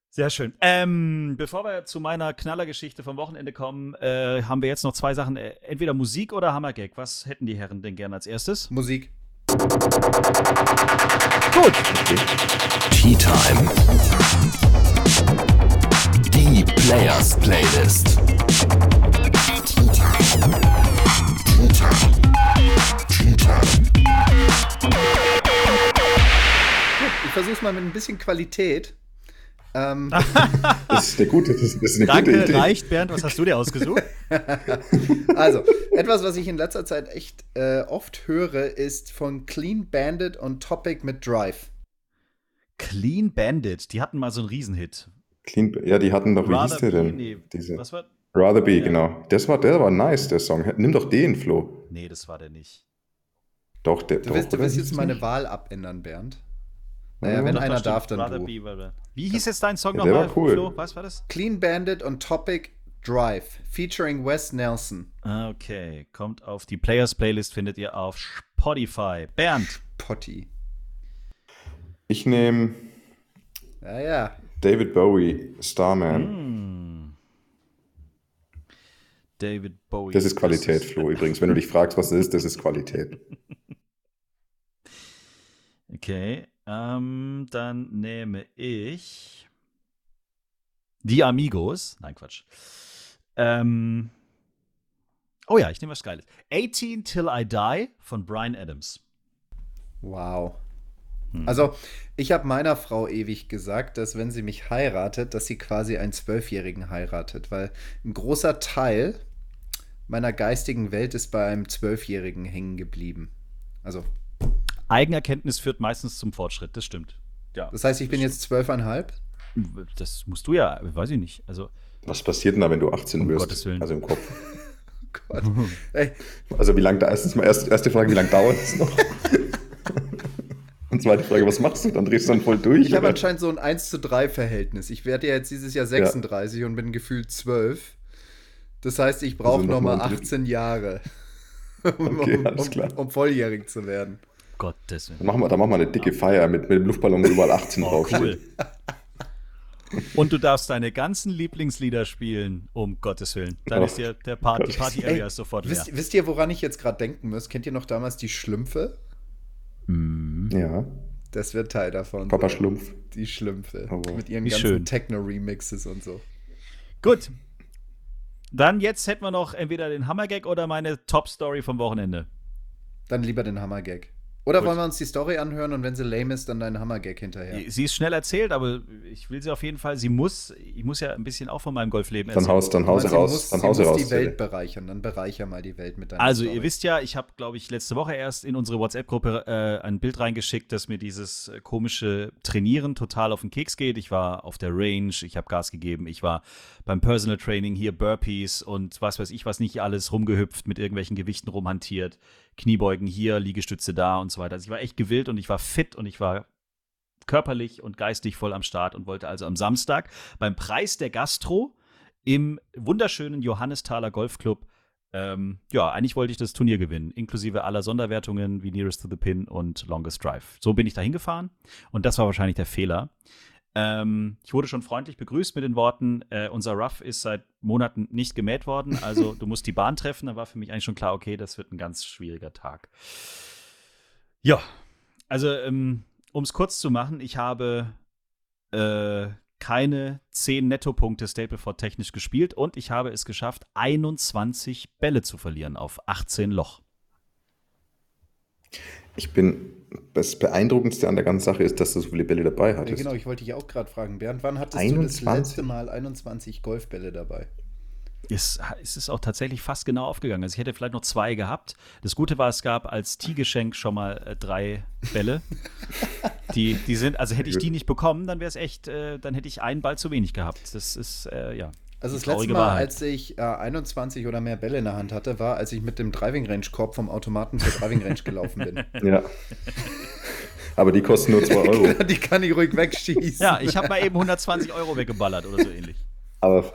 [SPEAKER 2] Sehr schön. Ähm, bevor wir zu meiner Knallergeschichte vom Wochenende kommen, äh, haben wir jetzt noch zwei Sachen. Äh, entweder Musik oder Hammergag. Was hätten die Herren denn gern als erstes?
[SPEAKER 3] Musik.
[SPEAKER 2] Gut.
[SPEAKER 1] Tea Time. Die Players Playlist.
[SPEAKER 3] Versuch's mal mit ein bisschen Qualität. Ähm,
[SPEAKER 4] Das ist eine gute, das ist, eine
[SPEAKER 2] Danke,
[SPEAKER 4] gute Idee.
[SPEAKER 2] reicht, Bernd. Was hast du dir ausgesucht?
[SPEAKER 3] also, etwas, was ich in letzter Zeit echt äh, oft höre, ist von Clean Bandit und Topic mit Drive.
[SPEAKER 2] Clean Bandit. Die hatten mal so einen Riesenhit.
[SPEAKER 4] Clean, ja, die hatten doch, wie hieß der denn?
[SPEAKER 2] Nee,
[SPEAKER 4] Diese,
[SPEAKER 2] was war?
[SPEAKER 4] Rather Be,
[SPEAKER 2] Ja.
[SPEAKER 4] genau. Das war, der war nice, der Song. Nimm doch den, Flo.
[SPEAKER 2] Nee, das war der nicht.
[SPEAKER 4] Doch, der,
[SPEAKER 3] Du
[SPEAKER 4] doch,
[SPEAKER 3] willst, du willst jetzt meine? Wahl abändern, Bernd. Naja,
[SPEAKER 4] Ja.
[SPEAKER 3] wenn einer darf, dann du.
[SPEAKER 2] Wie hieß jetzt dein Song
[SPEAKER 4] Ja,
[SPEAKER 2] nochmal,
[SPEAKER 4] war cool.
[SPEAKER 2] Flo? Was war das?
[SPEAKER 3] Clean Bandit und Topic Drive, featuring Wes Nelson.
[SPEAKER 2] Ah, Okay, kommt auf die Players Playlist, findet ihr auf Spotify. Bernd,
[SPEAKER 3] Potty.
[SPEAKER 4] Ich nehme
[SPEAKER 3] Ja, ja.
[SPEAKER 4] David Bowie, Starman.
[SPEAKER 2] hm. David Bowie.
[SPEAKER 4] Das ist Qualität,
[SPEAKER 2] ist-
[SPEAKER 4] Flo, übrigens. Wenn du dich fragst, was das ist, das ist Qualität.
[SPEAKER 2] Okay, ähm, dann nehme ich die Amigos. Nein, Quatsch. Ähm, oh ja, ich nehme was Geiles. 18 Till I Die von Brian Adams.
[SPEAKER 3] Wow.
[SPEAKER 2] Hm.
[SPEAKER 3] Also, ich habe meiner Frau ewig gesagt, dass wenn sie mich heiratet, dass sie quasi einen Zwölfjährigen heiratet, weil ein großer Teil meiner geistigen Welt ist bei einem Zwölfjährigen hängen geblieben. Also,
[SPEAKER 2] Eigenerkenntnis führt meistens zum Fortschritt, das stimmt. Ja,
[SPEAKER 3] das heißt, ich bin jetzt zwölfeinhalb.
[SPEAKER 2] das musst du ja, weiß ich nicht. Also,
[SPEAKER 4] Was passiert denn da, wenn du 18
[SPEAKER 2] Um
[SPEAKER 4] wirst?
[SPEAKER 2] Gottes Willen.
[SPEAKER 4] Also im Kopf.
[SPEAKER 3] Gott. Ey,
[SPEAKER 4] Also wie lange da erstens mal erst, erste Frage, wie lange dauert es noch? Und zweite Frage, was machst du? Dann drehst du dann voll durch.
[SPEAKER 3] ich habe anscheinend so ein 1 zu 3 Verhältnis. Ich werde ja jetzt dieses Jahr 36 und bin gefühlt 12. Das heißt, ich brauche
[SPEAKER 4] Also noch
[SPEAKER 3] nochmal
[SPEAKER 4] Drittel.
[SPEAKER 3] 18 Jahre,
[SPEAKER 4] Okay,
[SPEAKER 3] um,
[SPEAKER 4] alles
[SPEAKER 3] um,
[SPEAKER 4] klar.
[SPEAKER 3] um volljährig zu werden.
[SPEAKER 2] Gottes Willen.
[SPEAKER 4] machen wir, dann machen wir eine dicke Feier mit, mit dem Luftballon, überall 18
[SPEAKER 2] Oh,
[SPEAKER 4] draufsteht.
[SPEAKER 2] cool. Und du darfst deine ganzen Lieblingslieder spielen, um Gottes Willen. Dann
[SPEAKER 4] Oh.
[SPEAKER 2] ist dir der Part, die Party-Area ist sofort leer.
[SPEAKER 3] Wisst, wisst ihr, woran ich jetzt gerade denken muss? Kennt ihr noch damals die Schlümpfe?
[SPEAKER 2] Mhm.
[SPEAKER 4] Ja,
[SPEAKER 3] Das wird Teil davon.
[SPEAKER 4] Papa
[SPEAKER 3] sein.
[SPEAKER 4] Schlumpf.
[SPEAKER 3] Die Schlümpfe.
[SPEAKER 4] Oh, wow.
[SPEAKER 3] Mit ihren
[SPEAKER 2] Wie
[SPEAKER 3] ganzen. Techno-Remixes und so.
[SPEAKER 2] Gut. Dann jetzt hätten wir noch entweder den Hammergag oder meine Top-Story vom Wochenende.
[SPEAKER 3] Dann lieber den Hammergag. Oder
[SPEAKER 2] Gut.
[SPEAKER 3] wollen wir uns die Story anhören und wenn sie lame ist, dann deinen Hammergag hinterher?
[SPEAKER 2] Sie ist schnell erzählt, aber ich will sie auf jeden Fall. Sie muss, ich muss ja ein bisschen auch von meinem Golfleben
[SPEAKER 4] Dann
[SPEAKER 2] erzählen.
[SPEAKER 4] haus, dann Hause
[SPEAKER 3] meinst, sie
[SPEAKER 4] raus,
[SPEAKER 3] muss,
[SPEAKER 4] dann
[SPEAKER 3] sie
[SPEAKER 4] Hause
[SPEAKER 3] muss
[SPEAKER 4] raus.
[SPEAKER 3] die Welt
[SPEAKER 4] Zelle.
[SPEAKER 3] bereichern. Dann bereicher mal die Welt mit deiner
[SPEAKER 2] Also,
[SPEAKER 3] Story.
[SPEAKER 2] ihr wisst ja, ich habe, glaube ich, letzte Woche erst in unsere WhatsApp-Gruppe äh, ein Bild reingeschickt, dass mir dieses äh, komische Trainieren total auf den Keks geht. Ich war auf der Range, ich habe Gas gegeben, ich war beim Personal Training hier Burpees und was weiß ich, was nicht alles rumgehüpft, mit irgendwelchen Gewichten rumhantiert, Kniebeugen hier, Liegestütze da und so weiter. Also ich war echt gewillt und ich war fit und ich war körperlich und geistig voll am Start und wollte also am Samstag beim Preis der Gastro im wunderschönen Johannesthaler Golfclub ähm, ja, eigentlich wollte ich das Turnier gewinnen, inklusive aller Sonderwertungen wie Nearest to the Pin und Longest Drive. So bin ich da hingefahren und das war wahrscheinlich der Fehler. Ähm, ich wurde schon freundlich begrüßt mit den Worten, äh, unser Rough ist seit Monaten nicht gemäht worden, also du musst die Bahn treffen. Da war für mich eigentlich schon klar, okay, das wird ein ganz schwieriger Tag. Ja, also ähm, um es kurz zu machen, ich habe äh, keine 10 Nettopunkte Stapleford technisch gespielt und ich habe es geschafft, 21 Bälle zu verlieren auf 18 Loch.
[SPEAKER 4] Ich bin, das Beeindruckendste an der ganzen Sache ist, dass du so viele Bälle dabei
[SPEAKER 3] Ja,
[SPEAKER 4] hattest.
[SPEAKER 3] genau, ich wollte dich auch gerade fragen, Bernd, wann hattest du
[SPEAKER 4] 21?
[SPEAKER 3] das letzte Mal 21 Golfbälle dabei?
[SPEAKER 2] Es, es ist auch tatsächlich fast genau aufgegangen. Also ich hätte vielleicht noch zwei gehabt. Das Gute war, es gab als Tee-Geschenk schon mal äh, drei Bälle. die, die sind, also hätte ich die nicht bekommen, dann wäre es echt, äh, dann hätte ich einen Ball zu wenig gehabt. Das ist, äh, ja.
[SPEAKER 3] Also das letzte Mal,
[SPEAKER 2] Wahrheit.
[SPEAKER 3] als ich äh, 21 oder mehr Bälle in der Hand hatte, war, als ich mit dem Driving Range Korb vom Automaten zur Driving Range gelaufen bin.
[SPEAKER 4] Ja. Aber die kosten nur 2 Euro.
[SPEAKER 3] Die kann ich ruhig wegschießen.
[SPEAKER 2] Ja, ich habe mal eben 121 Euro weggeballert oder so ähnlich.
[SPEAKER 4] Aber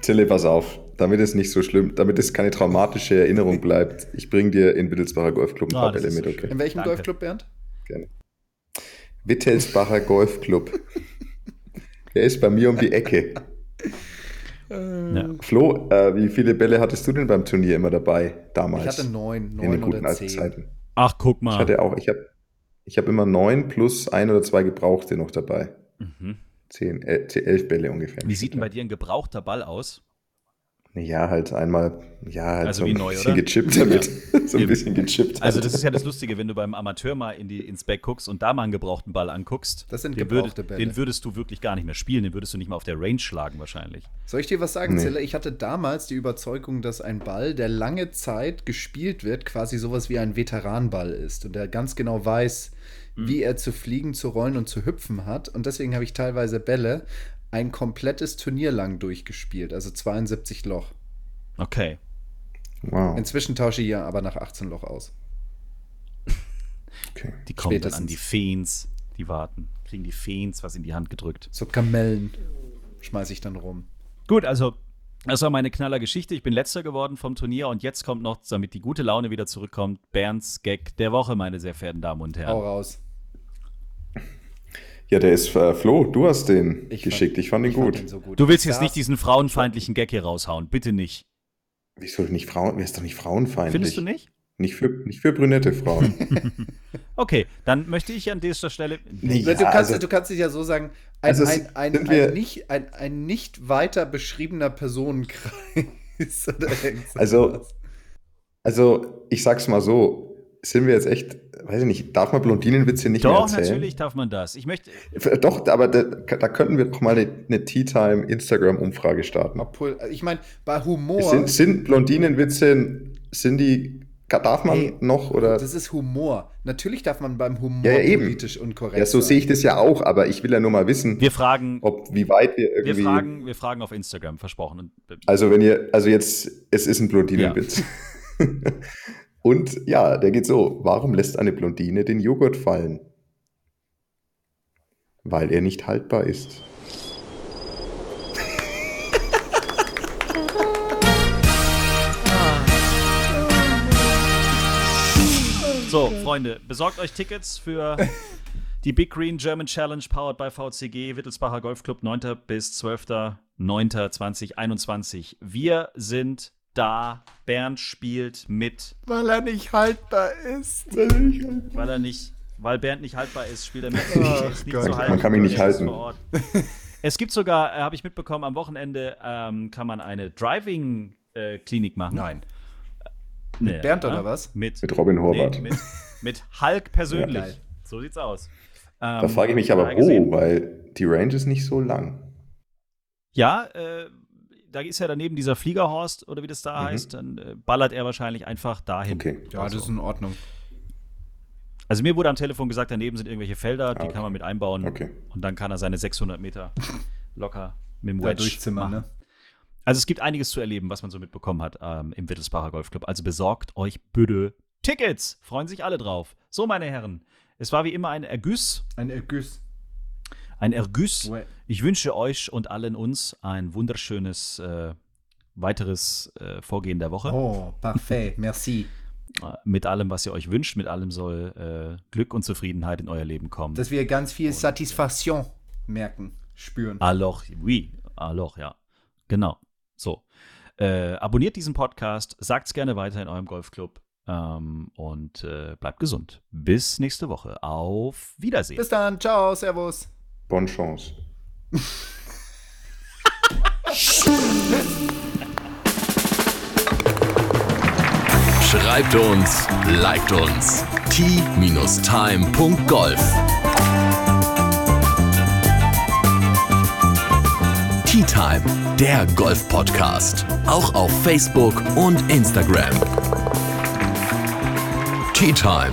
[SPEAKER 4] Zille, pass auf, damit es nicht so schlimm, damit es keine traumatische Erinnerung bleibt, ich bringe dir in Wittelsbacher Golfclub ein
[SPEAKER 2] Ah,
[SPEAKER 4] paar Bälle mit,
[SPEAKER 2] so
[SPEAKER 4] okay?
[SPEAKER 3] In welchem
[SPEAKER 2] Danke.
[SPEAKER 3] Golfclub, Bernd?
[SPEAKER 4] Gerne. Wittelsbacher Golfclub. Der ist bei mir um die Ecke.
[SPEAKER 2] Ja.
[SPEAKER 4] Flo, äh, wie viele Bälle hattest du denn beim Turnier immer dabei damals?
[SPEAKER 3] Ich hatte neun,
[SPEAKER 4] in den
[SPEAKER 3] neun
[SPEAKER 4] guten
[SPEAKER 3] oder
[SPEAKER 4] alten
[SPEAKER 3] zehn.
[SPEAKER 4] Zeiten.
[SPEAKER 2] Ach, guck mal.
[SPEAKER 4] Ich hatte auch, ich habe ich hab immer neun plus ein oder zwei Gebrauchte noch dabei.
[SPEAKER 2] Mhm.
[SPEAKER 4] Zehn, äh, zehn, elf Bälle ungefähr.
[SPEAKER 2] Wie sieht denn bei dir ein gebrauchter Ball aus?
[SPEAKER 4] Ja, halt einmal, ja, halt
[SPEAKER 2] Also
[SPEAKER 4] so
[SPEAKER 2] wie
[SPEAKER 4] ein
[SPEAKER 2] neu,
[SPEAKER 4] bisschen
[SPEAKER 2] oder?
[SPEAKER 4] gechippt damit. so ein
[SPEAKER 2] Eben.
[SPEAKER 4] bisschen gechippt.
[SPEAKER 2] Also,
[SPEAKER 4] halt.
[SPEAKER 2] das ist ja das Lustige, wenn du beim Amateur mal in die, ins Back guckst und da mal einen gebrauchten Ball anguckst.
[SPEAKER 3] Das sind
[SPEAKER 2] den,
[SPEAKER 3] gebrauchte
[SPEAKER 2] würd-
[SPEAKER 3] Bälle.
[SPEAKER 2] den würdest du wirklich gar nicht mehr spielen, den würdest du nicht mal auf der Range schlagen, wahrscheinlich.
[SPEAKER 3] Soll ich dir was sagen,
[SPEAKER 4] Nee.
[SPEAKER 3] Zille? Ich hatte damals die Überzeugung, dass ein Ball, der lange Zeit gespielt wird, quasi sowas wie ein Veteranball ist und der ganz genau weiß,
[SPEAKER 2] Mhm.
[SPEAKER 3] wie er zu fliegen, zu rollen und zu hüpfen hat. Und deswegen habe ich teilweise Bälle ein komplettes Turnier lang durchgespielt, also 72 Loch.
[SPEAKER 2] Okay.
[SPEAKER 4] wow.
[SPEAKER 3] Inzwischen tausche ich ja aber nach 18 Loch aus.
[SPEAKER 4] Okay.
[SPEAKER 2] Die kommen dann an
[SPEAKER 3] Spätestens.
[SPEAKER 2] die Feens, die warten, kriegen die Feens was in die Hand gedrückt.
[SPEAKER 3] So Kamellen schmeiße ich dann rum.
[SPEAKER 2] Gut, also das war meine knaller Geschichte. Ich bin letzter geworden vom Turnier und jetzt kommt noch, damit die gute Laune wieder zurückkommt, Bernds Gag der Woche, meine sehr verehrten Damen und
[SPEAKER 3] Hau
[SPEAKER 2] Herren.
[SPEAKER 3] raus.
[SPEAKER 4] Ja, der ist äh, Flo, du hast den
[SPEAKER 3] Ich
[SPEAKER 4] geschickt.
[SPEAKER 3] fand-
[SPEAKER 4] ich fand ihn
[SPEAKER 3] ich
[SPEAKER 4] gut.
[SPEAKER 3] Fand so gut.
[SPEAKER 2] Du willst jetzt nicht diesen frauenfeindlichen Gag hier raushauen, bitte nicht.
[SPEAKER 4] Wieso nicht Frauen? Wer ist doch nicht frauenfeindlich?
[SPEAKER 2] Findest du nicht?
[SPEAKER 4] Nicht für, nicht für brünette Frauen.
[SPEAKER 2] Okay, dann möchte ich an dieser Stelle.
[SPEAKER 4] Nee,
[SPEAKER 3] du,
[SPEAKER 4] Ja,
[SPEAKER 3] kannst,
[SPEAKER 4] also-
[SPEAKER 3] du kannst dich ja so sagen, ein,
[SPEAKER 4] Also es
[SPEAKER 3] ein, ein, ein, nicht, ein, ein nicht weiter beschriebener Personenkreis.
[SPEAKER 4] Also-. Also, ich sag's mal so, sind wir jetzt echt, weiß ich nicht, darf man Blondinenwitze nicht mehr
[SPEAKER 2] Doch,
[SPEAKER 4] erzählen?
[SPEAKER 2] natürlich darf man das. Ich möchte.
[SPEAKER 4] F- Doch, aber da, da könnten wir doch mal eine, eine Tea Time Instagram-Umfrage starten.
[SPEAKER 3] Obwohl, ich meine, bei Humor,
[SPEAKER 4] Sind, sind Blondinenwitze, sind die, darf man
[SPEAKER 3] Hey,
[SPEAKER 4] noch oder?
[SPEAKER 3] das ist Humor. Natürlich darf man beim Humor
[SPEAKER 4] Ja, ja, eben.
[SPEAKER 3] politisch unkorrekt
[SPEAKER 4] Ja, so sehe ich das ja auch, aber ich will ja nur mal wissen,
[SPEAKER 2] Wir fragen.
[SPEAKER 4] ob wie weit wir
[SPEAKER 2] Wir
[SPEAKER 4] irgendwie.
[SPEAKER 2] fragen, wir fragen auf Instagram, versprochen. Äh,
[SPEAKER 4] Also wenn ihr, also jetzt, es ist ein Blondinenwitz. Und ja, der geht so: Warum lässt eine Blondine den Joghurt fallen? Weil er nicht haltbar ist.
[SPEAKER 2] So, Freunde, besorgt euch Tickets für die Big Green German Challenge powered by VCG, Wittelsbacher Golfclub, 9. bis 12.09.2021. Wir sind da. Bernd spielt mit,
[SPEAKER 3] Weil er nicht haltbar ist.
[SPEAKER 2] weil er nicht, weil Bernd nicht haltbar ist, spielt er mit. Er ist nicht
[SPEAKER 3] Gott.
[SPEAKER 2] zu halten.
[SPEAKER 4] Man kann mich nicht
[SPEAKER 2] Er
[SPEAKER 4] halten.
[SPEAKER 2] Es gibt sogar, äh, habe ich mitbekommen, am Wochenende ähm, kann man eine Driving-Klinik machen.
[SPEAKER 3] Nein.
[SPEAKER 2] Nee,
[SPEAKER 3] Bernd
[SPEAKER 2] ja?
[SPEAKER 3] oder was?
[SPEAKER 2] Mit,
[SPEAKER 4] Mit Robin Horvath.
[SPEAKER 2] Nee, mit, mit Hulk persönlich.
[SPEAKER 3] Ja,
[SPEAKER 2] so sieht's aus.
[SPEAKER 4] Da
[SPEAKER 2] Ähm,
[SPEAKER 4] frage ich mich aber, wo,
[SPEAKER 2] gesehen.
[SPEAKER 4] weil die Range ist nicht so lang.
[SPEAKER 2] Ja, äh, da ist ja daneben dieser Fliegerhorst oder wie das da
[SPEAKER 4] Mhm.
[SPEAKER 2] heißt. Dann äh, ballert er wahrscheinlich einfach dahin.
[SPEAKER 4] Okay.
[SPEAKER 3] Ja, das ist in Ordnung.
[SPEAKER 2] Also mir wurde am Telefon gesagt, daneben sind irgendwelche Felder, die
[SPEAKER 4] Ah, okay.
[SPEAKER 2] kann man mit einbauen.
[SPEAKER 4] Okay.
[SPEAKER 2] Und dann kann er seine 600 Meter locker mit dem
[SPEAKER 3] Da
[SPEAKER 2] Wedge
[SPEAKER 3] durchzimmern,
[SPEAKER 2] machen.
[SPEAKER 3] ne?
[SPEAKER 2] Also es gibt einiges zu erleben, was man so mitbekommen hat ähm, im Wittelsbacher Golfclub. Also besorgt euch bitte Tickets. Freuen sich alle drauf. So, meine Herren, es war wie immer ein Ergüss.
[SPEAKER 3] Ein Ergüss.
[SPEAKER 2] Ein Ergüss.
[SPEAKER 3] Ouais.
[SPEAKER 2] Ich wünsche euch und allen uns ein wunderschönes äh, weiteres äh, Vorgehen der Woche.
[SPEAKER 3] Oh, parfait. Merci.
[SPEAKER 2] Äh, Mit allem, was ihr euch wünscht, mit allem soll äh, Glück und Zufriedenheit in euer Leben kommen.
[SPEAKER 3] Dass wir ganz viel Satisfaction merken, spüren.
[SPEAKER 2] Alors, oui, alors, ja. Genau. So. Äh, abonniert diesen Podcast, sagt's gerne weiter in eurem Golfclub ähm, und äh, bleibt gesund. Bis nächste Woche. Auf Wiedersehen.
[SPEAKER 3] Bis dann. Ciao. Servus.
[SPEAKER 4] Bonne Chance.
[SPEAKER 1] Schreibt uns, liked uns. t-time.golf Tea Time, der Golf-Podcast. Auch auf Facebook und Instagram. Tea Time.